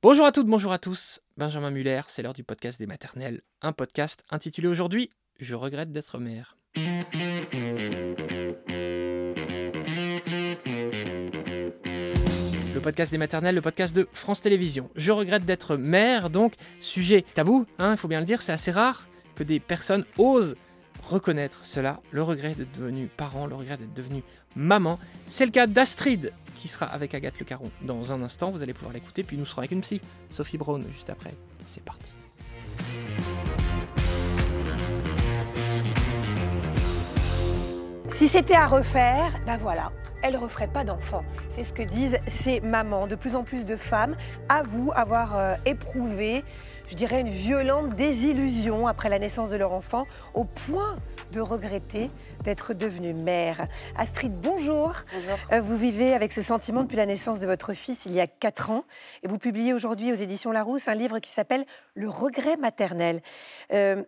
Bonjour à toutes, bonjour à tous. Benjamin Muller, c'est l'heure du podcast des maternelles. Un podcast intitulé aujourd'hui Je regrette d'être mère. Le podcast des maternelles, le podcast de France Télévisions. Je regrette d'être mère, donc sujet tabou, hein, il faut bien le dire, c'est assez rare que des personnes osent reconnaître cela, le regret d'être devenu parent, le regret d'être devenu maman. C'est le cas d'Astrid, qui sera avec Agathe Le Caron dans un instant. Vous allez pouvoir l'écouter, puis nous serons avec une psy, Sophie Brown, juste après. C'est parti. Si c'était à refaire, ben voilà, elle referait pas d'enfant. C'est ce que disent ces mamans. De plus en plus de femmes avouent avoir euh, éprouvé, je dirais, une violente désillusion après la naissance de leur enfant, au point de regretter d'être devenue mère. Astrid, bonjour. Bonjour. Euh, vous vivez avec ce sentiment depuis la naissance de votre fils il y a 4 ans et vous publiez aujourd'hui aux éditions Larousse un livre qui s'appelle Le regret maternel. Euh,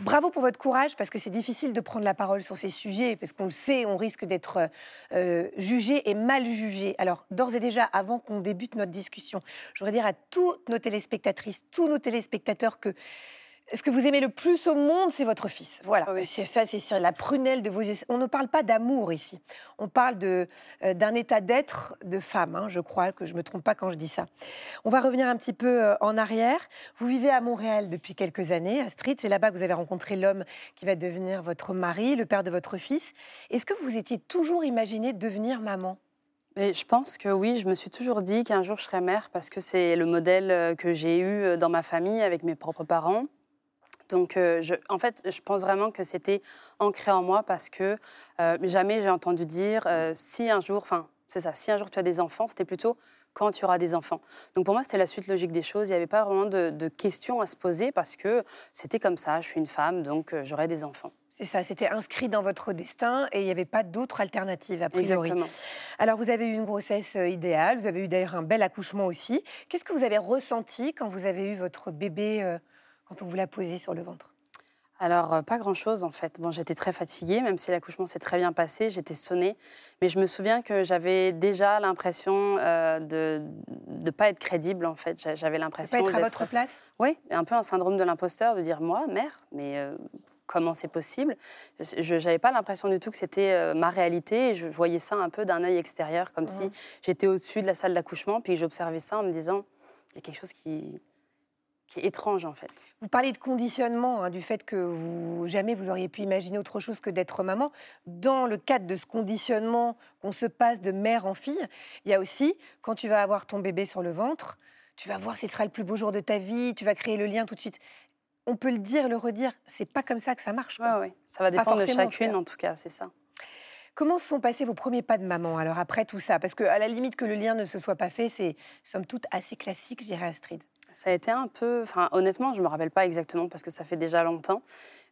Bravo pour votre courage, parce que c'est difficile de prendre la parole sur ces sujets, parce qu'on le sait, on risque d'être euh, jugé et mal jugé. Alors, d'ores et déjà, avant qu'on débute notre discussion, je voudrais dire à toutes nos téléspectatrices, tous nos téléspectateurs que ce que vous aimez le plus au monde, c'est votre fils. Voilà, Ah oui. c'est ça, c'est la prunelle de vos yeux. On ne parle pas d'amour ici. On parle de, euh, d'un état d'être de femme, hein, je crois que je ne me trompe pas quand je dis ça. On va revenir un petit peu euh, en arrière. Vous vivez à Montréal depuis quelques années, Astrid. C'est là-bas que vous avez rencontré l'homme qui va devenir votre mari, le père de votre fils. Est-ce que vous étiez toujours imaginé devenir maman? Mais je pense que oui, je me suis toujours dit qu'un jour je serais mère parce que c'est le modèle euh, que j'ai eu dans ma famille avec mes propres parents. Donc, euh, je, en fait, je pense vraiment que c'était ancré en moi parce que euh, jamais j'ai entendu dire euh, si un jour, enfin, c'est ça, si un jour tu as des enfants, c'était plutôt quand tu auras des enfants. Donc pour moi, c'était la suite logique des choses. Il n'y avait pas vraiment de, de questions à se poser parce que c'était comme ça. Je suis une femme, donc j'aurai des enfants. C'est ça, c'était inscrit dans votre destin et il n'y avait pas d'autre alternative a priori. Exactement. Alors, vous avez eu une grossesse idéale, vous avez eu d'ailleurs un bel accouchement aussi. Qu'est-ce que vous avez ressenti quand vous avez eu votre bébé, quand on vous l'a posé sur le ventre Alors, euh, pas grand-chose en fait. Bon, j'étais très fatiguée, même si l'accouchement s'est très bien passé, j'étais sonnée. Mais je me souviens que j'avais déjà l'impression euh, de ne pas être crédible en fait. J'a- J'avais Pas l'impression être à votre place Oui, un peu un syndrome de l'imposteur, de dire moi, mère, mais euh, comment c'est possible? Je n'avais pas l'impression du tout que c'était euh, ma réalité. Et je voyais ça un peu d'un œil extérieur, comme si Mhm. j'étais au-dessus de la salle d'accouchement, puis j'observais ça en me disant il y a quelque chose qui, qui est étrange en fait. Vous parlez de conditionnement, hein, du fait que vous jamais vous auriez pu imaginer autre chose que d'être maman. Dans le cadre de ce conditionnement qu'on se passe de mère en fille, il y a aussi, quand tu vas avoir ton bébé sur le ventre, tu vas voir ce sera le plus beau jour de ta vie, tu vas créer le lien tout de suite. On peut le dire, le redire, c'est pas comme ça que ça marche. quoi. Ouais. Ça va dépendre de chacune en tout cas, c'est ça. Comment se sont passés vos premiers pas de maman alors après tout ça? Parce que à la limite que le lien ne se soit pas fait, c'est somme toute assez classique, je dirais Astrid. Ça a été un peu, enfin honnêtement, je me rappelle pas exactement parce que ça fait déjà longtemps,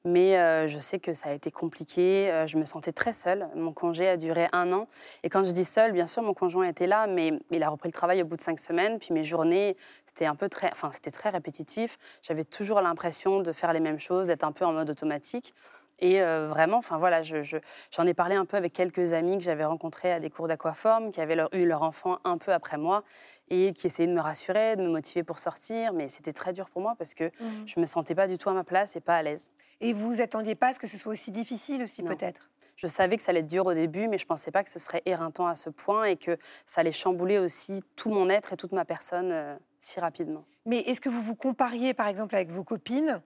mais euh, je sais que ça a été compliqué. euh, je me sentais très seule. Mon congé a duré un an, et quand je dis seule, bien sûr, mon conjoint était là, mais il a repris le travail au bout de cinq semaines. Puis mes journées, c'était un peu très, enfin c'était très répétitif. J'avais toujours l'impression de faire les mêmes choses, d'être un peu en mode automatique. Et euh, vraiment, enfin voilà, je- je- j'en ai parlé un peu avec quelques amis que j'avais rencontrés à des cours d'aquaforme, qui avaient leur- eu leur enfant un peu après moi et qui essayaient de me rassurer, de me motiver pour sortir. Mais c'était très dur pour moi parce que je me sentais pas du tout à ma place et pas à l'aise. Et vous vous attendiez pas à ce que ce soit aussi difficile aussi peut-être? Je savais que ça allait être dur au début, mais je pensais pas que ce serait éreintant à ce point et que ça allait chambouler aussi tout mon être et toute ma personne euh, si rapidement. Mais est-ce que vous vous compariez par exemple avec vos copines?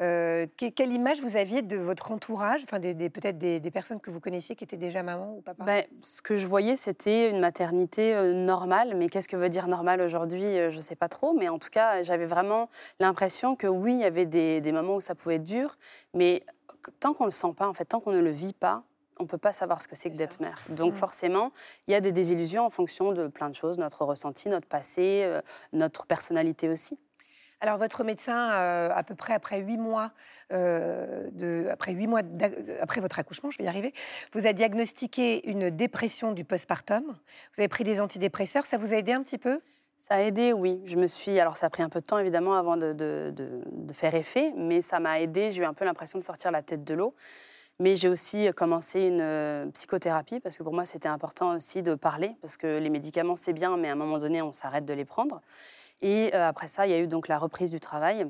Euh, que- Quelle image vous aviez de votre entourage, enfin des, des- peut-être des, des personnes que vous connaissiez qui étaient déjà maman ou papa? Ben, ce que je voyais, c'était une maternité euh, normale. Mais qu'est-ce que veut dire normal aujourd'hui? Euh, Je ne sais pas trop. Mais en tout cas, j'avais vraiment l'impression que oui, il y avait des, moments où ça pouvait être dur. Mais tant qu'on ne le sent pas, en fait, tant qu'on ne le vit pas, on ne peut pas savoir ce que c'est que d'être mère. Donc Mm. forcément, il y a des désillusions en fonction de plein de choses, notre ressenti, notre passé, euh, notre personnalité aussi. Alors, votre médecin, euh, à peu près après huit mois, euh, après votre accouchement, je vais y arriver, vous a diagnostiqué une dépression du postpartum. Vous avez pris des antidépresseurs. Ça vous a aidé un petit peu? Ça a aidé, oui. Je me suis. Alors, ça a pris un peu de temps, évidemment, avant de, de- de- de faire effet, mais ça m'a aidé. J'ai eu un peu l'impression de sortir la tête de l'eau. Mais j'ai aussi commencé une euh, psychothérapie, parce que pour moi, c'était important aussi de parler, parce que les médicaments, c'est bien, mais à un moment donné, on s'arrête de les prendre. Et euh, après ça, il y a eu donc la reprise du travail.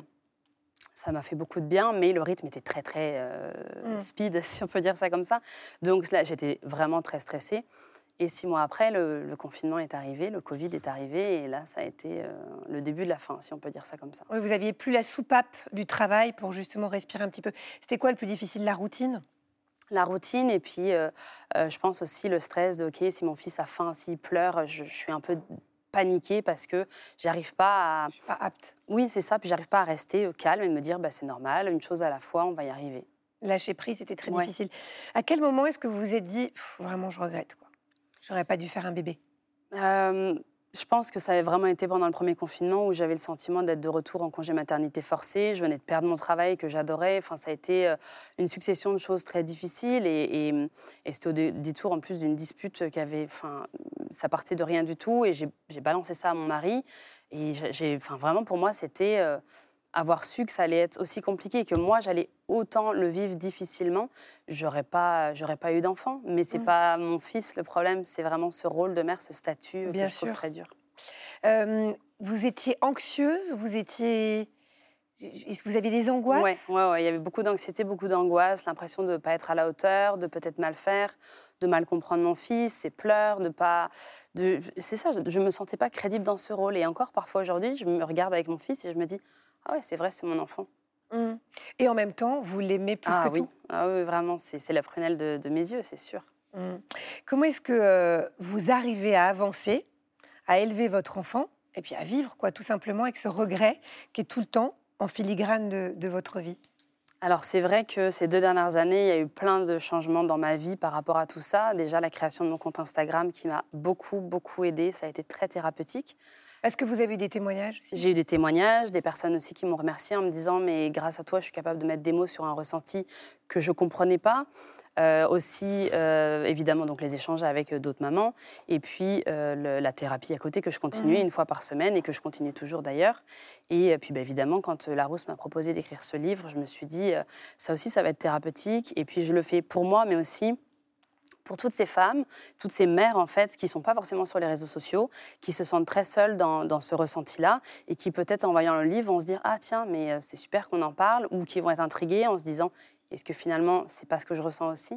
Ça m'a fait beaucoup de bien, mais le rythme était très, très euh, Mm. speed, si on peut dire ça comme ça. Donc là, j'étais vraiment très stressée. Et six mois après, le, le confinement est arrivé, le Covid est arrivé, et là, ça a été euh, le début de la fin, si on peut dire ça comme ça. Oui, vous aviez plus la soupape du travail pour justement respirer un petit peu. C'était quoi le plus difficile, la routine? La routine, et puis euh, euh, je pense aussi le stress de, OK, si mon fils a faim, s'il pleure, je, je suis un peu paniquée parce que j'arrive pas à... Je suis pas apte. Oui, c'est ça, puis j'arrive pas à rester calme et me dire, bah, c'est normal, une chose à la fois, on va y arriver. Lâcher prise, c'était très Ouais. difficile. À quel moment est-ce que vous vous êtes dit, vraiment, je regrette quoi? J'aurais pas dû faire un bébé. Euh, je pense que ça a vraiment été pendant le premier confinement où j'avais le sentiment d'être de retour en congé maternité forcé. Je venais de perdre mon travail que j'adorais. Enfin, ça a été euh, une succession de choses très difficiles et, et- c'était au dé- détour en plus d'une dispute qui avait. Enfin, ça partait de rien du tout et j'ai balancé ça à mon mari. Et j'ai, enfin, vraiment pour moi, c'était euh, avoir su que ça allait être aussi compliqué et que moi j'allais autant le vivre difficilement, j'aurais pas, j'aurais pas eu d'enfant. Mais c'est Mm. pas mon fils le problème, c'est vraiment ce rôle de mère, ce statut euh, Bien que je trouve sûr. très dur. Euh, vous étiez anxieuse Vous étiez. Est-ce que vous aviez des angoisses? Ouais, ouais, ouais, il y avait beaucoup d'anxiété, beaucoup d'angoisse, l'impression de ne pas être à la hauteur, de peut-être mal faire, de mal comprendre mon fils, ses pleurs, de pas. De... C'est ça, je ne me sentais pas crédible dans ce rôle. Et encore, parfois aujourd'hui, je me regarde avec mon fils et je me dis Ah ouais, c'est vrai, c'est mon enfant. Mm. Et en même temps, vous l'aimez plus ah que oui, tout. ah oui, vraiment, c'est la prunelle de, de mes yeux, c'est sûr. Mm. Comment est-ce que euh, vous arrivez à avancer, à élever votre enfant et puis à vivre, quoi, tout simplement, avec ce regret qui est tout le temps en filigrane de, de votre vie? Alors c'est vrai que ces deux dernières années, il y a eu plein de changements dans ma vie par rapport à tout ça. Déjà la création de mon compte Instagram qui m'a beaucoup, beaucoup aidée. Ça a été très thérapeutique. Est-ce que vous avez eu des témoignages J'ai eu des témoignages, des personnes aussi qui m'ont remercié en me disant mais grâce à toi, je suis capable de mettre des mots sur un ressenti que je comprenais pas. Euh, aussi, euh, évidemment, donc les échanges avec euh, d'autres mamans, et puis euh, le- la thérapie à côté que je continuais Mhm. une fois par semaine et que je continue toujours d'ailleurs. Et puis, bah, évidemment, quand Larousse m'a proposé d'écrire ce livre, je me suis dit ça aussi, ça va être thérapeutique. Et puis, je le fais pour moi, mais aussi pour toutes ces femmes, toutes ces mères en fait, qui sont pas forcément sur les réseaux sociaux, qui se sentent très seules dans, dans ce ressenti-là et qui peut-être en voyant le livre vont se dire ah tiens mais euh, c'est super qu'on en parle ou qui vont être intriguées en se disant est-ce que finalement c'est pas ce que je ressens aussi?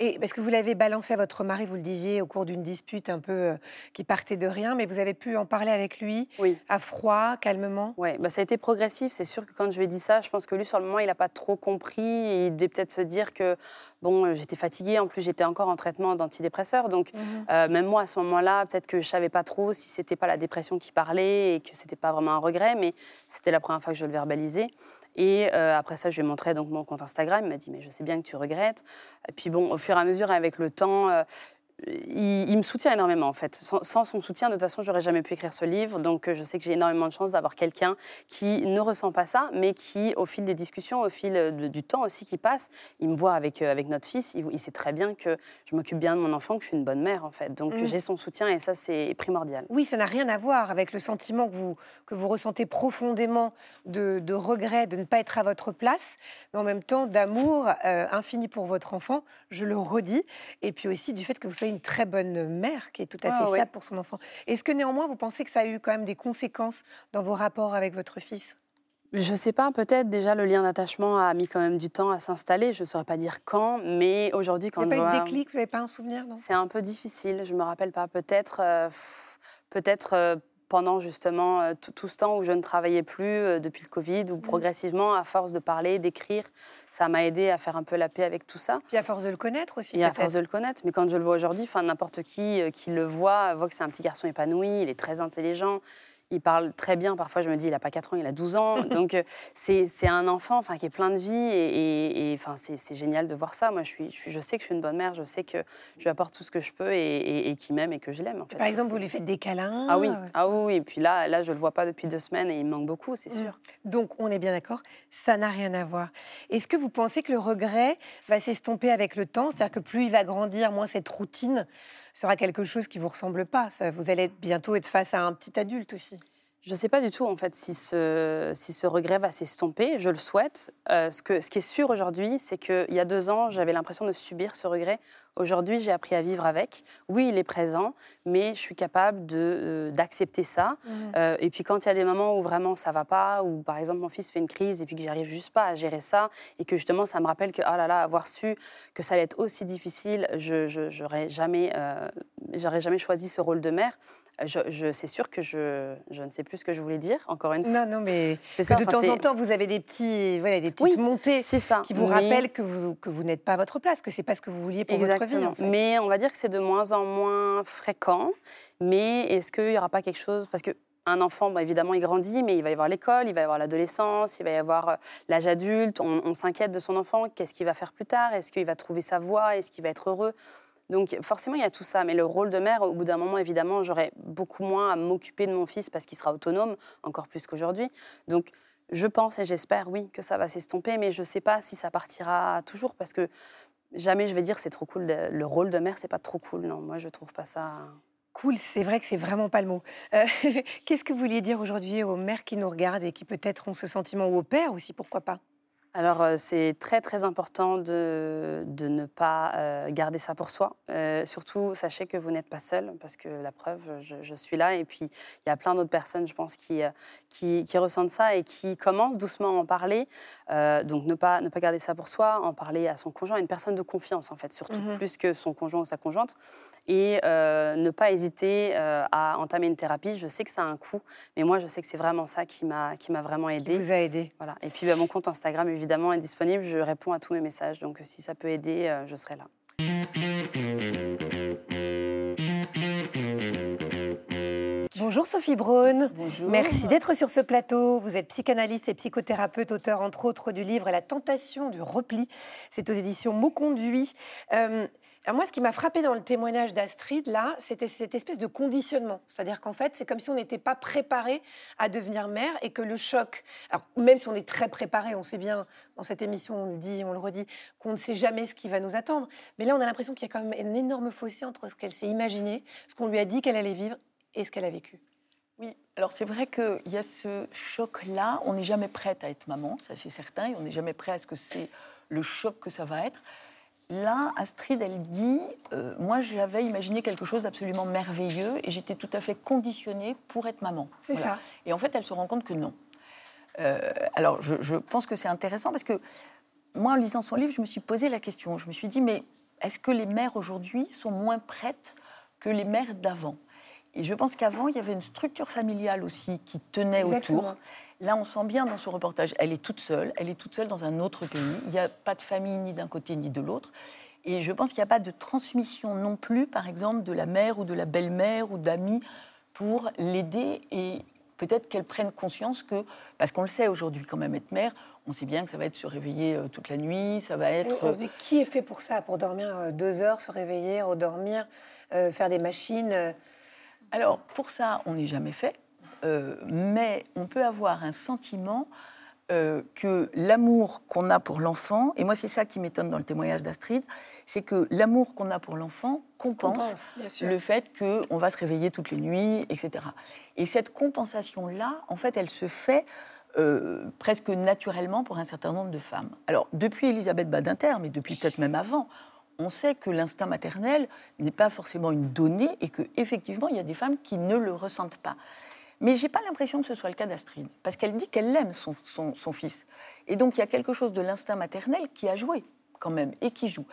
Et parce que vous l'avez balancé à votre mari, vous le disiez, au cours d'une dispute un peu euh, qui partait de rien, mais vous avez pu en parler avec lui Oui. à froid, calmement? Ouais, bah ça a été progressif. C'est sûr que quand je lui ai dit ça, je pense que lui, sur le moment, il n'a pas trop compris. Et il devait peut-être se dire que, bon, euh, j'étais fatiguée. En plus, j'étais encore en traitement d'antidépresseurs. Donc, Mhm. euh, même moi, à ce moment-là, peut-être que je savais pas trop si c'était pas la dépression qui parlait et que c'était pas vraiment un regret. Mais c'était la première fois que je le verbalisais. Et euh, après ça, je lui ai montré donc, mon compte Instagram. Il m'a dit, mais je sais bien que tu regrettes. Et puis, bon, au fur et à mesure, avec le temps... euh, il, il me soutient énormément en fait. Sans, sans son soutien, de toute façon, j'aurais jamais pu écrire ce livre. Donc, euh, je sais que j'ai énormément de chance d'avoir quelqu'un qui ne ressent pas ça, mais qui, au fil des discussions, au fil euh, de- du temps aussi qui passe, il me voit avec, euh, avec notre fils. Il, il sait très bien que je m'occupe bien de mon enfant, que je suis une bonne mère en fait. Donc, Mm. j'ai son soutien et ça, c'est primordial. Oui, ça n'a rien à voir avec le sentiment que vous, que vous ressentez profondément de, de regret de ne pas être à votre place, mais en même temps d'amour euh, infini pour votre enfant, je le redis, et puis aussi du fait que vous soyez une très bonne mère qui est tout à Ah, fait ouais. fiable pour son enfant. Est-ce que néanmoins vous pensez que ça a eu quand même des conséquences dans vos rapports avec votre fils? Je sais pas, peut-être déjà le lien d'attachement a mis quand même du temps à s'installer. Je ne saurais pas dire quand, mais aujourd'hui, Il quand n'y a pas eu de déclic, vous n'avez pas un souvenir non? C'est un peu difficile, je me rappelle pas. Peut-être, euh, peut-être euh, pendant justement euh, tout, ce temps où je ne travaillais plus euh, depuis le Covid, où progressivement, à force de parler, d'écrire, ça m'a aidé à faire un peu la paix avec tout ça. Puis à force de le connaître aussi Et à force de le connaître. Mais quand je le vois aujourd'hui, n'importe qui euh, qui le voit voit que c'est un petit garçon épanoui, il est très intelligent. Il parle très bien. Parfois, je me dis, il n'a pas 4 ans, il a 12 ans. Donc, euh, c'est un enfant qui est plein de vie. Et, et- et, c'est génial de voir ça. Moi, je, suis, je, sais que je suis une bonne mère. Je sais que je lui apporte tout ce que je peux et, et, qu'il m'aime et que je l'aime. En fait. Par exemple, vous lui faites des câlins Ah oui, ah oui. Et puis là, là, je le vois pas depuis deux semaines et il me manque beaucoup, c'est Mm. sûr. Donc, on est bien d'accord, ça n'a rien à voir. Est-ce que vous pensez que le regret va s'estomper avec le temps? C'est-à-dire que plus il va grandir, moins cette routine sera quelque chose qui vous ressemble pas. Vous allez bientôt être face à un petit adulte aussi. Je ne sais pas du tout en fait si ce, si ce regret va s'estomper. Je le souhaite. Euh, ce, que, ce qui est sûr aujourd'hui, c'est qu'il y a deux ans, j'avais l'impression de subir ce regret Aujourd'hui, j'ai appris à vivre avec. Oui, il est présent, mais je suis capable de, d'accepter ça. Mhm. et puis quand il y a des moments où vraiment ça va pas, ou par exemple mon fils fait une crise et puis que j'arrive juste pas à gérer ça, et que justement ça me rappelle que, ah là là, avoir su que ça allait être aussi difficile, je, j'aurais jamais, euh, j'aurais jamais choisi ce rôle de mère. Je, je- c'est sûr que je, je ne sais plus ce que je voulais dire, encore une fois. Non, non, mais C'est que ça, de temps en temps, vous avez des, petits, voilà, des petites Oui, montées ça. qui vous Mais- rappellent que vous, que vous n'êtes pas à votre place, que c'est pas ce que vous vouliez pour votre vie. Exactement. en fait. Mais on va dire que c'est de moins en moins fréquent. Mais est-ce qu'il n'y aura pas quelque chose Parce que un enfant, bah, évidemment, il grandit, mais il va y avoir l'école, il va y avoir l'adolescence, il va y avoir euh, l'âge adulte. On, on s'inquiète de son enfant. Qu'est-ce qu'il va faire plus tard? Est-ce qu'il va trouver sa voie? Est-ce qu'il va être heureux? Donc forcément, il y a tout ça. Mais le rôle de mère, au bout d'un moment, évidemment, j'aurai beaucoup moins à m'occuper de mon fils parce qu'il sera autonome, encore plus qu'aujourd'hui. Donc je pense et j'espère, oui, que ça va s'estomper, mais je ne sais pas si ça partira toujours parce que jamais je vais dire c'est trop cool. le rôle de mère, c'est pas trop cool. Non, moi, je trouve pas ça. Cool, c'est vrai que c'est vraiment pas le mot. Euh, Qu'est-ce que vous vouliez dire aujourd'hui aux mères qui nous regardent et qui peut-être ont ce sentiment, ou aux pères aussi, pourquoi pas? Alors, euh, c'est très, très important de, de ne pas euh, garder ça pour soi. Euh, surtout, sachez que vous n'êtes pas seul, parce que la preuve, je, je suis là. Et puis, il y a plein d'autres personnes, je pense, qui, qui, qui ressentent ça et qui commencent doucement à en parler. Euh, donc, ne pas, ne pas garder ça pour soi, en parler à son conjoint, à une personne de confiance, en fait, surtout, Mhm. plus que son conjoint ou sa conjointe. Et ne pas hésiter à entamer une thérapie. Je sais que ça a un coût, mais moi, je sais que c'est vraiment ça qui m'a qui vraiment Qui aidée. vous a aidé Voilà. Et puis bah, mon compte Instagram, évidemment, est disponible. Je réponds à tous mes messages. Donc si ça peut aider, euh, je serai là. Bonjour Sophie Braun. Bonjour. Merci d'être sur ce plateau. Vous êtes psychanalyste et psychothérapeute, auteur entre autres du livre La tentation du repli. C'est aux éditions Mots Conduits. Euh, alors moi, ce qui m'a frappé dans le témoignage d'Astrid, là, c'était cette espèce de conditionnement. C'est-à-dire qu'en fait, c'est comme si on n'était pas préparé à devenir mère et que le choc, alors même si on est très préparé, on sait bien, dans cette émission, on le dit, on le redit, qu'on ne sait jamais ce qui va nous attendre. Mais là, on a l'impression qu'il y a quand même un énorme fossé entre ce qu'elle s'est imaginé, ce qu'on lui a dit qu'elle allait vivre et ce qu'elle a vécu. Oui, alors c'est vrai qu'il y a ce choc-là. On n'est jamais prête à être maman, ça c'est certain, et on n'est jamais prêt à ce que c'est le choc que ça va être. Là, Astrid, elle dit euh, Moi, j'avais imaginé quelque chose d'absolument merveilleux et j'étais tout à fait conditionnée pour être maman. C'est ça. Et en fait, elle se rend compte que non. Euh, alors, je, je pense que c'est intéressant parce que moi, en lisant son livre, je me suis posé la question. Je me suis dit Mais est-ce que les mères aujourd'hui sont moins prêtes que les mères d'avant? Et je pense qu'avant, il y avait une structure familiale aussi qui tenait Exactement. autour. Là, on sent bien dans ce reportage, elle est toute seule, elle est toute seule dans un autre pays. Il n'y a pas de famille ni d'un côté ni de l'autre. Et je pense qu'il n'y a pas de transmission non plus, par exemple, de la mère ou de la belle-mère ou d'amis pour l'aider et peut-être qu'elle prenne conscience que, parce qu'on le sait aujourd'hui quand même, être mère, on sait bien que ça va être se réveiller euh, toute la nuit, ça va être... On se dit, qui est fait pour ça Pour dormir euh, deux heures, se réveiller, redormir, euh, faire des machines euh, Alors, pour ça, on n'est jamais fait, euh, mais on peut avoir un sentiment euh, que l'amour qu'on a pour l'enfant, et moi c'est ça qui m'étonne dans le témoignage d'Astrid, c'est que l'amour qu'on a pour l'enfant compense, le fait qu'on va se réveiller toutes les nuits, etc. Et cette compensation-là, en fait, elle se fait euh, presque naturellement pour un certain nombre de femmes. Alors, depuis Elisabeth Badinter, mais depuis peut-être même avant, on sait que l'instinct maternel n'est pas forcément une donnée et qu'effectivement, il y a des femmes qui ne le ressentent pas. Mais j'ai pas l'impression que ce soit le cas d'Astrid, parce qu'elle dit qu'elle aime son, son- son fils. Et donc, il y a quelque chose de l'instinct maternel qui a joué, quand même, et qui joue.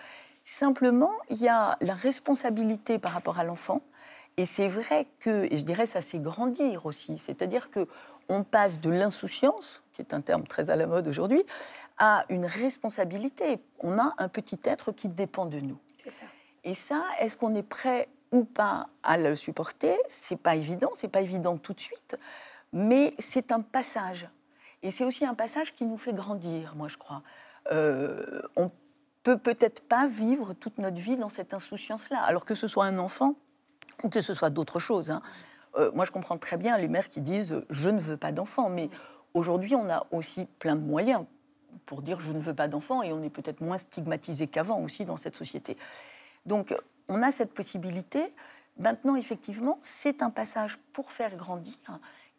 Simplement, il y a la responsabilité par rapport à l'enfant. Et c'est vrai que, et je dirais ça c'est grandir aussi, c'est-à-dire que on passe de l'insouciance, qui est un terme très à la mode aujourd'hui, à une responsabilité. On a un petit être qui dépend de nous. Ça. Et ça, est-ce qu'on est prêt ou pas à le supporter C'est pas évident, c'est pas évident tout de suite, mais c'est un passage. Et c'est aussi un passage qui nous fait grandir, moi je crois. Euh, on peut peut-être pas vivre toute notre vie dans cette insouciance-là, alors que ce soit un enfant ou que ce soit d'autres choses. hein. Euh, moi, je comprends très bien les mères qui disent je ne veux pas d'enfant, mais aujourd'hui, on a aussi plein de moyens pour dire je ne veux pas d'enfant et on est peut-être moins stigmatisé qu'avant aussi dans cette société. Donc, on a cette possibilité. Maintenant, effectivement, c'est un passage pour faire grandir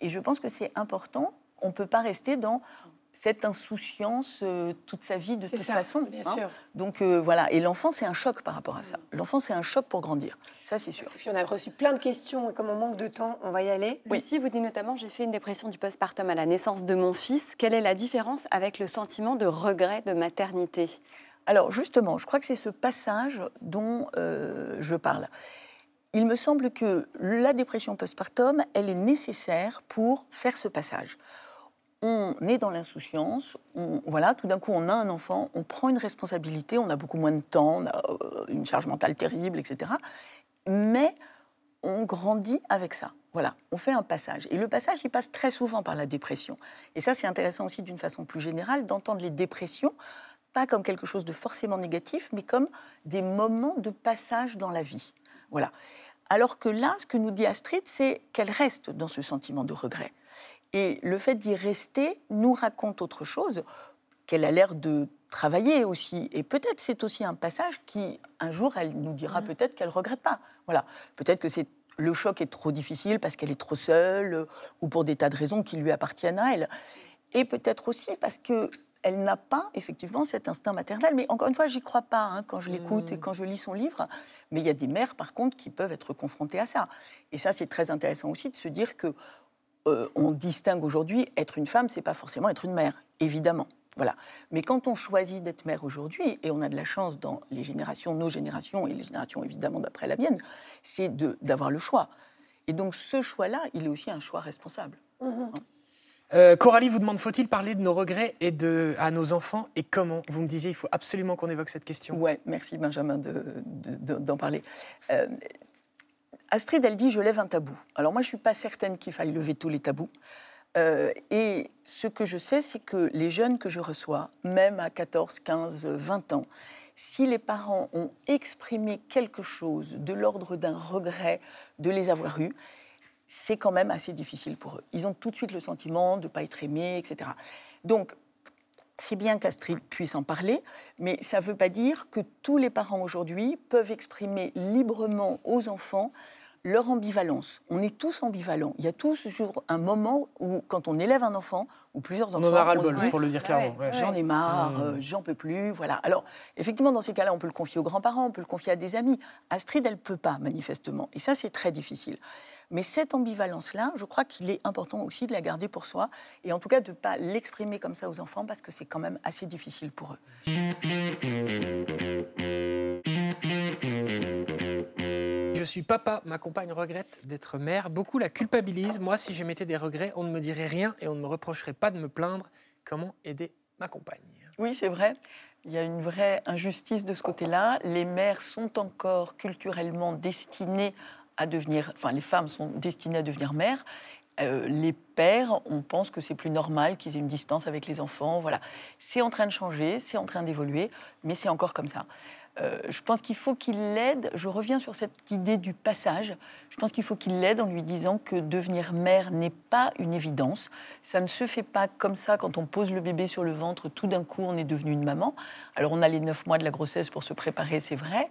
et je pense que c'est important. On ne peut pas rester dans cette insouciance euh, toute sa vie de toute façon. Bien hein. sûr. Donc euh, voilà, et l'enfant c'est un choc par rapport à ça. L'enfant c'est un choc pour grandir, ça c'est sûr. Sophie, on a reçu plein de questions et comme on manque de temps, on va y aller. Oui. Lucie, vous dites notamment j'ai fait une dépression du postpartum à la naissance de mon fils. Quelle est la différence avec le sentiment de regret de maternité? Alors justement, je crois que c'est ce passage dont euh, je parle. Il me semble que la dépression postpartum, elle est nécessaire pour faire ce passage on est dans l'insouciance, voilà, tout d'un coup on a un enfant, on prend une responsabilité, on a beaucoup moins de temps, on a euh, une charge mentale terrible, etc. Mais on grandit avec ça. Voilà, on fait un passage. Et le passage, il passe très souvent par la dépression. Et ça, c'est intéressant aussi d'une façon plus générale d'entendre les dépressions, pas comme quelque chose de forcément négatif, mais comme des moments de passage dans la vie. Voilà. Alors que là, ce que nous dit Astrid, c'est qu'elle reste dans ce sentiment de regret. Et le fait d'y rester nous raconte autre chose, qu'elle a l'air de travailler aussi. Et peut-être c'est aussi un passage qui, un jour, elle nous dira mmh. peut-être qu'elle regrette pas. Voilà. Peut-être que c'est le choc est trop difficile parce qu'elle est trop seule ou pour des tas de raisons qui lui appartiennent à elle. Et peut-être aussi parce que elle n'a pas effectivement cet instinct maternel. Mais encore une fois, j'y crois pas hein, quand je l'écoute et mmh. quand je lis son livre. Mais il y a des mères, par contre, qui peuvent être confrontées à ça. Et ça, c'est très intéressant aussi de se dire que euh, on distingue aujourd'hui être une femme, c'est pas forcément être une mère, évidemment. Voilà. Mais quand on choisit d'être mère aujourd'hui, et on a de la chance dans les générations, nos générations et les générations évidemment d'après la mienne, c'est d'avoir le choix. Et donc ce choix-là, il est aussi un choix responsable. Mhm. Euh, Coralie vous demande faut-il parler de nos regrets et de, à nos enfants et comment? Vous me disiez il faut absolument qu'on évoque cette question. Ouais, merci Benjamin d'en parler. Euh, Astrid, elle dit je lève un tabou. Alors moi, je suis pas certaine qu'il faille lever tous les tabous. Euh, et ce que je sais, c'est que les jeunes que je reçois, même à 14, 15, 20 ans, si les parents ont exprimé quelque chose de l'ordre d'un regret de les avoir eus, c'est quand même assez difficile pour eux. Ils ont tout de suite le sentiment de ne pas être aimés, etc. Donc, c'est bien qu'Astrid puisse en parler, mais ça ne veut pas dire que tous les parents aujourd'hui peuvent exprimer librement aux enfants leur ambivalence. On est tous ambivalents. Il y a toujours un moment où, quand on élève un enfant, ou plusieurs enfants... On en a ras-le-bol, pour le dire clairement. J'en ai marre, mmh. euh, j'en peux plus, voilà. Alors, effectivement, dans ces cas-là, on peut le confier aux grands-parents, on peut le confier à des amis. Astrid, elle ne peut pas, manifestement. Et ça, c'est très difficile. Mais cette ambivalence-là, je crois qu'il est important aussi de la garder pour soi, et en tout cas de ne pas l'exprimer comme ça aux enfants, parce que c'est quand même assez difficile pour eux. Je suis papa, ma compagne regrette d'être mère. Beaucoup la culpabilisent. Moi, si je mettais des regrets, on ne me dirait rien et on ne me reprocherait pas de me plaindre. Comment aider ma compagne? Oui, c'est vrai. Il y a une vraie injustice de ce côté-là. Les mères sont encore culturellement destinées à devenir, enfin les femmes sont destinées à devenir mères. Euh, les pères, on pense que c'est plus normal qu'ils aient une distance avec les enfants. Voilà, c'est en train de changer, c'est en train d'évoluer, mais c'est encore comme ça. Euh, je pense qu'il faut qu'il l'aide. Je reviens sur cette idée du passage. Je pense qu'il faut qu'il l'aide en lui disant que devenir mère n'est pas une évidence. Ça ne se fait pas comme ça quand on pose le bébé sur le ventre, tout d'un coup on est devenu une maman. Alors on a les neuf mois de la grossesse pour se préparer, c'est vrai.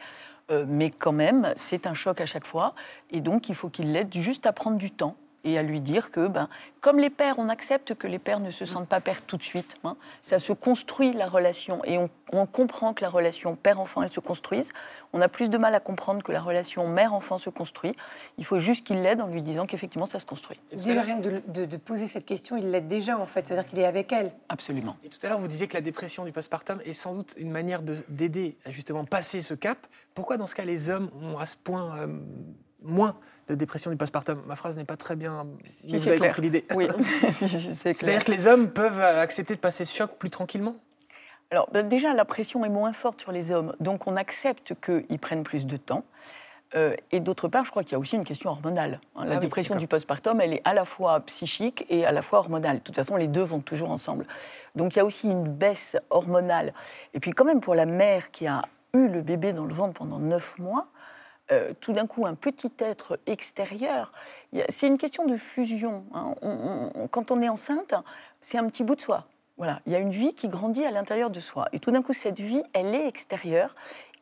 Euh, mais quand même, c'est un choc à chaque fois. Et donc il faut qu'il l'aide juste à prendre du temps et à lui dire que, ben, comme les pères, on accepte que les pères ne se sentent pas pères tout de suite. Hein. ça se construit la relation et on, comprend que la relation père-enfant, elle se construise. On a plus de mal à comprendre que la relation mère-enfant se construit. Il faut juste qu'il l'aide en lui disant qu'effectivement, ça se construit. Déjà, rien de, de, poser cette question, il l'aide déjà en fait. C'est-à-dire qu'il est avec elle. Absolument. Et tout à l'heure, vous disiez que la dépression du postpartum est sans doute une manière d'aider à justement passer ce cap. Pourquoi dans ce cas les hommes ont à ce point euh, moins de dépression du postpartum. Ma phrase n'est pas très bien, mais vous avez compris l'idée. Oui, C'est-à-dire que les hommes peuvent accepter de passer ce choc plus tranquillement? Alors ben, déjà, la pression est moins forte sur les hommes, donc on accepte qu'ils prennent plus de temps. Euh, et d'autre part, je crois qu'il y a aussi une question hormonale. Hein. La ah dépression du postpartum, elle est à la fois psychique et à la fois hormonale. De toute façon, les deux vont toujours ensemble. Donc il y a aussi une baisse hormonale. Et puis quand même, pour la mère qui a eu le bébé dans le ventre pendant neuf mois, euh, tout d'un coup un petit être extérieur. C'est une question de fusion. Hein. quand on est enceinte, c'est un petit bout de soi. Voilà, il y a une vie qui grandit à l'intérieur de soi. Et tout d'un coup, cette vie, elle est extérieure.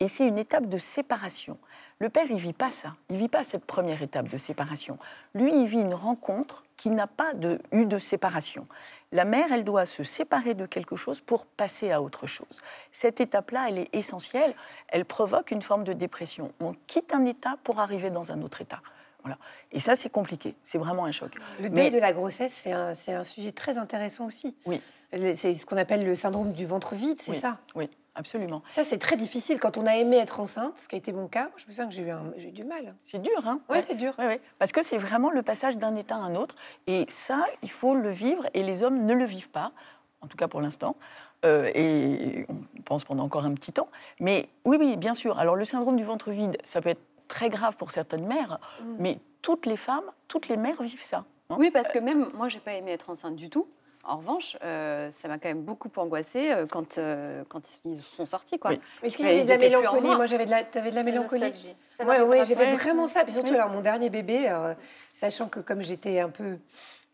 Et c'est une étape de séparation. Le père, il vit pas ça. Il vit pas cette première étape de séparation. Lui, il vit une rencontre qui n'a pas de, eu de séparation. La mère, elle doit se séparer de quelque chose pour passer à autre chose. Cette étape-là, elle est essentielle. Elle provoque une forme de dépression. On quitte un état pour arriver dans un autre état. Voilà. Et ça, c'est compliqué. C'est vraiment un choc. Le Mais- deuil de la grossesse, c'est un, sujet très intéressant aussi. Oui. C'est ce qu'on appelle le syndrome du ventre vide, c'est Oui. ça? Oui, absolument. Ça, c'est très difficile quand on a aimé être enceinte, ce qui a été mon cas. Je me souviens que j'ai eu, un- j'ai eu du mal. C'est dur, hein Oui, Ouais. c'est dur. Ouais, ouais. Parce que c'est vraiment le passage d'un état à un autre. Et ça, il faut le vivre. Et les hommes ne le vivent pas, en tout cas pour l'instant. Euh, et on pense pendant encore un petit temps. Mais oui, oui, bien sûr. Alors le syndrome du ventre vide, ça peut être très grave pour certaines mères. Mais toutes les femmes, toutes les mères vivent ça. hein. Oui, parce que même moi, j'ai pas aimé être enceinte du tout. En revanche, euh, ça m'a quand même beaucoup angoissée euh, quand, euh, quand ils sont sortis. Quoi. Oui. Mais est-ce qu'il y avait de la mélancolie moi. J'avais de la, t'avais de la La mélancolie. Ouais, rapidement. j'avais vraiment ça. Puis surtout, alors, mon dernier bébé, alors, sachant que comme j'étais un peu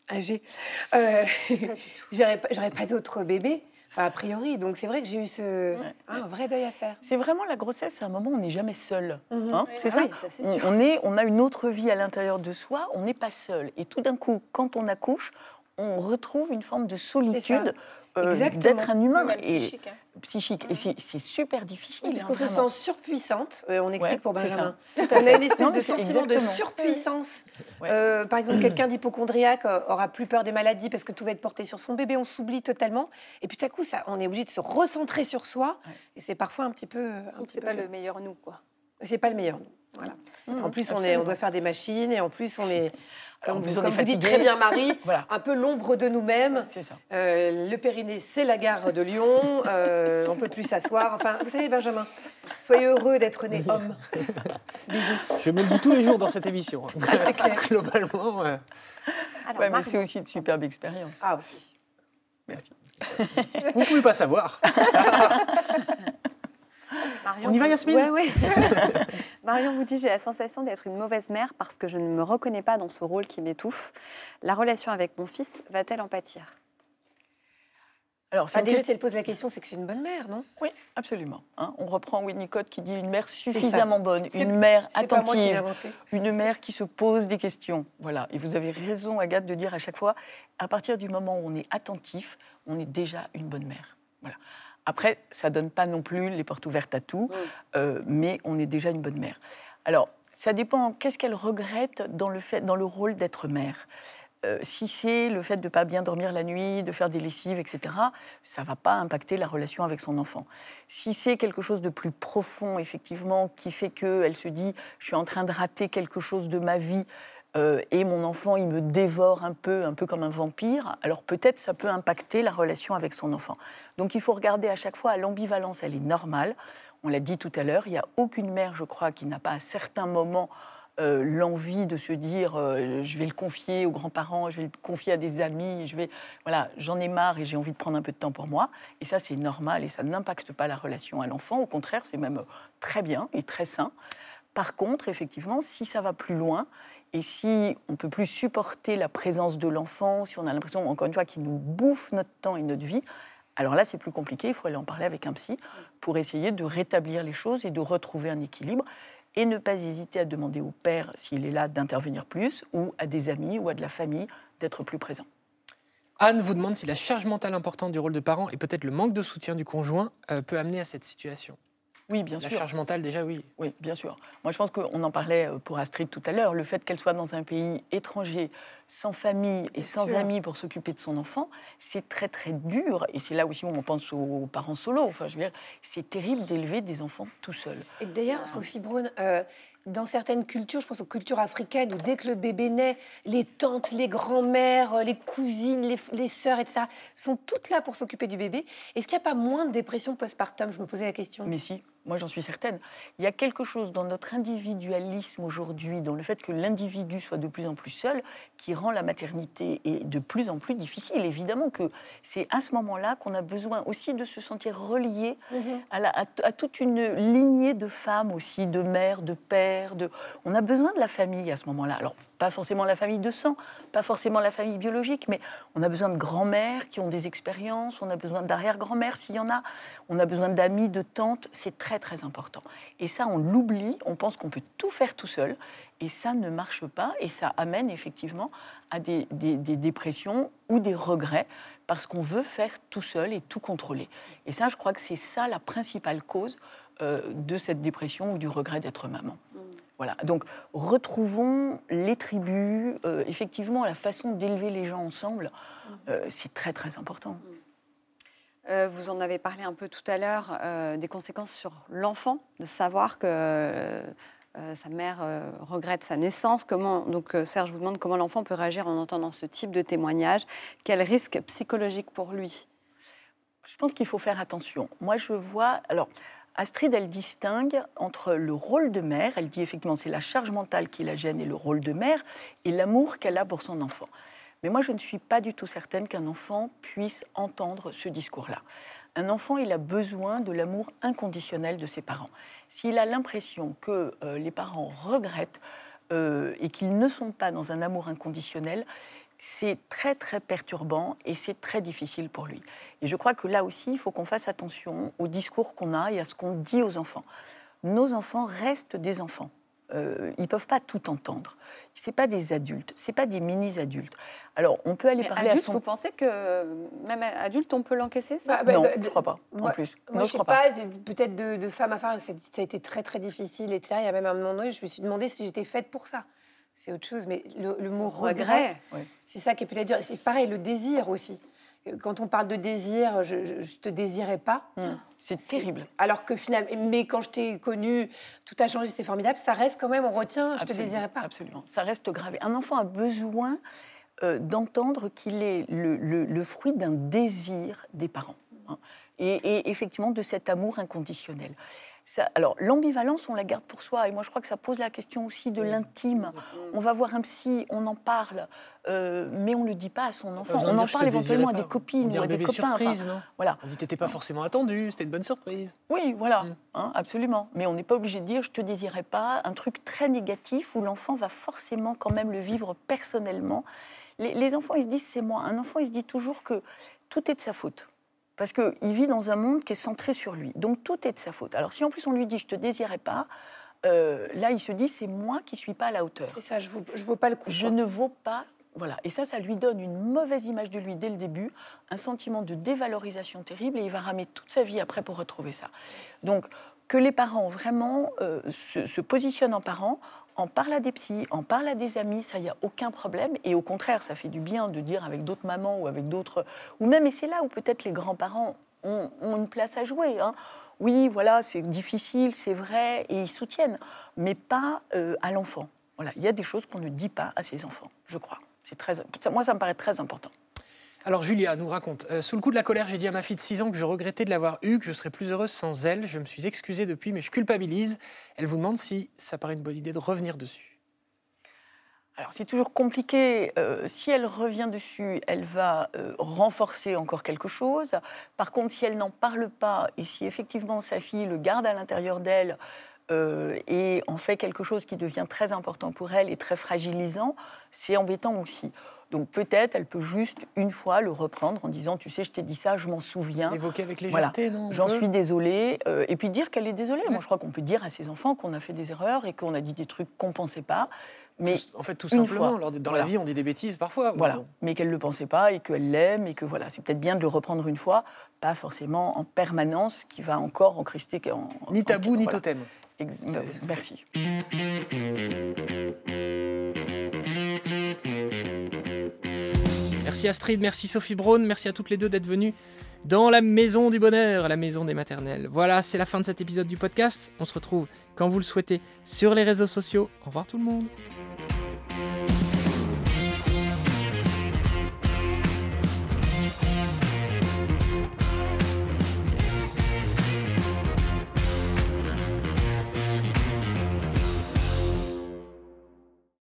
âgée, euh, j'aurais pas, j'aurais pas d'autres bébés, enfin, a priori. Donc, c'est vrai que j'ai eu ce, ah, un vrai deuil à faire. C'est vraiment la grossesse, c'est un moment où on n'est jamais seul. Mhm. hein, c'est Ah ça oui, on est, on a une autre vie à l'intérieur de soi, on n'est pas seul. Et tout d'un coup, quand on accouche, on retrouve une forme de solitude euh, d'être un humain. Même et, psychique, hein. psychique. Et c'est super difficile. Parce qu'on se sent surpuissante, euh, on explique Ouais, pour c'est Benjamin. On a une espèce Non, de sentiment de surpuissance. Ouais. Euh, par exemple, quelqu'un d'hypochondriaque euh, aura plus peur des maladies parce que tout va être porté sur son bébé, on s'oublie totalement. Et puis tout à coup, ça, on est obligé de se recentrer sur soi. Ouais. Et c'est parfois un petit peu. C'est pas dur. le meilleur nous, quoi. C'est pas le meilleur. Voilà. Mmh, en plus, on, est, on doit faire des machines et en plus, on est, comme, En plus, vous, on comme est vous dites très bien, Marie, Voilà. un peu l'ombre de nous-mêmes. C'est ça. Euh, le périnée, c'est la gare de Lyon. Euh, on peut plus s'asseoir. Enfin, vous savez, Benjamin, soyez heureux d'être né homme. Bisous. Je me le dis tous les jours dans cette émission. hein. Clair. Globalement, euh, Alors, Ouais, mais c'est aussi une superbe expérience. Ah oui. Merci. vous pouvez pas savoir. Marion, On y va, Yasmine? Ouais, ouais. Marion vous dit J'ai la sensation d'être une mauvaise mère parce que je ne me reconnais pas dans ce rôle qui m'étouffe. La relation avec mon fils va-t-elle en pâtir? Alors, Ah, une déjà, question- si elle pose la question, c'est que c'est une bonne mère, non? Oui, absolument. hein. on reprend Winnicott qui dit une mère suffisamment bonne, une mère attentive, une mère qui se pose des questions. Voilà. Et vous avez raison, Agathe, de dire à chaque fois, à partir du moment où on est attentif, on est déjà une bonne mère. Voilà. Après, ça donne pas non plus les portes ouvertes à tout, euh, mais on est déjà une bonne mère. Alors, ça dépend. Qu'est-ce qu'elle regrette dans le fait, dans le rôle d'être mère? Euh, si c'est le fait de ne pas bien dormir la nuit, de faire des lessives, etc., ça ne va pas impacter la relation avec son enfant. Si c'est quelque chose de plus profond, effectivement, qui fait qu'elle se dit je suis en train de rater quelque chose de ma vie euh, et mon enfant, il me dévore un peu, un peu comme un vampire, alors peut-être ça peut impacter la relation avec son enfant. Donc il faut regarder à chaque fois, l'ambivalence, elle est normale. On l'a dit tout à l'heure, il n'y a aucune mère, je crois, qui n'a pas à certains moments euh, l'envie de se dire euh, je vais le confier aux grands-parents, je vais le confier à des amis, je vais voilà, j'en ai marre et j'ai envie de prendre un peu de temps pour moi. Et ça c'est normal et ça n'impacte pas la relation à l'enfant. Au contraire, c'est même très bien et très sain. Par contre, effectivement, si ça va plus loin et si on peut plus supporter la présence de l'enfant, si on a l'impression encore une fois qu'il nous bouffe notre temps et notre vie, alors là, c'est plus compliqué, il faut aller en parler avec un psy pour essayer de rétablir les choses et de retrouver un équilibre et ne pas hésiter à demander au père, s'il est là, d'intervenir plus, ou à des amis ou à de la famille d'être plus présent. Anne vous demande si la charge mentale importante du rôle de parent et peut-être le manque de soutien du conjoint euh, peut amener à cette situation. Oui, bien la sûr. charge mentale, déjà, oui. Oui, bien sûr. Moi, je pense qu'on en parlait euh, pour Astrid tout à l'heure. Le fait qu'elle soit dans un pays étranger, sans famille et sans sûr. amis pour s'occuper de son enfant, c'est très, très dur. Et c'est là aussi où on pense aux parents solos. Enfin, je veux dire, c'est terrible d'élever des enfants tout seuls. Et d'ailleurs, Sophie Braun, euh, dans certaines cultures, je pense aux cultures africaines, où dès que le bébé naît, les tantes, les grands-mères, euh, les cousines, les, les sœurs, etc., sont toutes là pour s'occuper du bébé. Est-ce qu'il n'y a pas moins de dépression postpartum? Je me posais la question. Mais si, moi j'en suis certaine. Il y a quelque chose dans notre individualisme aujourd'hui, dans le fait que l'individu soit de plus en plus seul, qui rend la maternité et de plus en plus difficile. Évidemment que c'est à ce moment-là qu'on a besoin aussi de se sentir relié Mhm. à, la- à t- à toute une lignée de femmes aussi, de mères, de pères. De... On a besoin de la famille à ce moment-là. Alors pas forcément la famille de sang, pas forcément la famille biologique, mais on a besoin de grands-mères qui ont des expériences, on a besoin d'arrière-grand-mères s'il y en a, on a besoin d'amis, de tantes, c'est très très important. Et ça, on l'oublie, on pense qu'on peut tout faire tout seul, et ça ne marche pas, et ça amène effectivement à des, des dépressions ou des regrets, parce qu'on veut faire tout seul et tout contrôler. Et ça, je crois que c'est ça la principale cause euh, de cette dépression ou du regret d'être maman. Voilà. Donc, retrouvons les tribus, euh, effectivement, la façon d'élever les gens ensemble, euh, c'est très, très important. Mm. vous en avez parlé un peu tout à l'heure, des conséquences sur l'enfant, de savoir que sa mère regrette sa naissance. Comment, donc, Serge vous demande comment l'enfant peut réagir en entendant ce type de témoignage. Quel risque psychologique pour lui? Je pense qu'il faut faire attention. Moi, je vois. Alors, Astrid, elle distingue entre le rôle de mère, elle dit effectivement c'est la charge mentale qui la gêne et le rôle de mère, et l'amour qu'elle a pour son enfant. Mais moi, je ne suis pas du tout certaine qu'un enfant puisse entendre ce discours-là. Un enfant, il a besoin de l'amour inconditionnel de ses parents. S'il a l'impression que euh, les parents regrettent euh, et qu'ils ne sont pas dans un amour inconditionnel, c'est très très perturbant et c'est très difficile pour lui. Et je crois que là aussi, il faut qu'on fasse attention au discours qu'on a et à ce qu'on dit aux enfants. Nos enfants restent des enfants. Euh, ils ne peuvent pas tout entendre. Ce pas des adultes, ce pas des mini-adultes. Alors, on peut aller parler à son... Vous pensez que même adulte, on peut l'encaisser ça? Bah, bah, Non, je ne crois pas, en plus. Moi, non, je ne sais pas, peut-être de, de, femme à femme, ça a été très très difficile, etc. Il y a même un moment donné, je me suis demandé si j'étais faite pour ça c'est autre chose. Mais le, mot regret, c'est ça qui est peut-être dur. C'est pareil, le désir aussi. Quand on parle de désir, je, ne te désirais pas. Hmm. C'est terrible. Alors que finalement, mais quand je t'ai connu, tout a changé, c'était formidable. Ça reste quand même, on retient, je te désirais pas. Absolument, ça reste grave. Un enfant a besoin euh, d'entendre qu'il est le, fruit d'un désir des parents. Hein. et, et, effectivement de cet amour inconditionnel alors, l'ambivalence, on la garde pour soi. Et moi, je crois que ça pose la question aussi de l'intime. On va voir un psy, on en parle, euh, mais on ne le dit pas à son enfant. On en parle éventuellement à des copines ou à des copains. Surprise, non? voilà. On dit que pas forcément attendu, c'était une bonne surprise. Oui, voilà, mm. hein, absolument. Mais on n'est pas obligé de dire je te désirais pas, un truc très négatif où l'enfant va forcément quand même le vivre personnellement. Les, les enfants, ils se disent c'est moi. Un enfant, il se dit toujours que tout est de sa faute parce qu'il vit dans un monde qui est centré sur lui. Donc tout est de sa faute. Alors si en plus on lui dit je te désirais pas, euh, là il se dit c'est moi qui suis pas à la hauteur. C'est ça, je ne vaux pas le coup. Je ne vaux pas. Voilà. Et ça, ça lui donne une mauvaise image de lui dès le début, un sentiment de dévalorisation terrible, et il va ramer toute sa vie après pour retrouver ça. Donc, que les parents vraiment euh, se, positionnent en parents en parle à des psys, en parle à des amis, ça, il n'y a aucun problème. Et au contraire, ça fait du bien de dire avec d'autres mamans ou avec d'autres. Ou même, et c'est là où peut-être les grands-parents ont, une place à jouer. Hein. Oui, voilà, c'est difficile, c'est vrai, et ils soutiennent, mais pas euh, à l'enfant. Voilà, il y a des choses qu'on ne dit pas à ses enfants, je crois. C'est très, moi, ça me paraît très important. Alors Julia nous raconte, euh, sous le coup de la colère, j'ai dit à ma fille de 6 ans que je regrettais de l'avoir eue, que je serais plus heureuse sans elle. Je me suis excusée depuis, mais je culpabilise. Elle vous demande si ça paraît une bonne idée de revenir dessus. Alors c'est toujours compliqué. Euh, si elle revient dessus, elle va euh, renforcer encore quelque chose. Par contre, si elle n'en parle pas et si effectivement sa fille le garde à l'intérieur d'elle, et en fait quelque chose qui devient très important pour elle et très fragilisant, c'est embêtant aussi. Donc peut-être elle peut juste une fois le reprendre en disant tu sais je t'ai dit ça, je m'en souviens. Évoquer avec légèreté, non J'en suis désolée euh, et puis dire qu'elle est désolée. Moi je crois qu'on peut dire à ses enfants qu'on a fait des erreurs et qu'on a dit des trucs qu'on pensait pas. Mais en fait, tout simplement, dans la vie, on dit des bêtises parfois. Voilà, mais qu'elle ne le pensait pas et qu'elle l'aime et que voilà, c'est peut-être bien de le reprendre une fois, pas forcément en permanence, qui va encore encrister. En, ni tabou, ni totem. Merci. Merci Astrid, merci Sophie Braun, merci à toutes les deux d'être venues dans la maison du bonheur, la maison des maternelles. Voilà, c'est la fin de cet épisode du podcast. On se retrouve quand vous le souhaitez sur les réseaux sociaux. Au revoir tout le monde.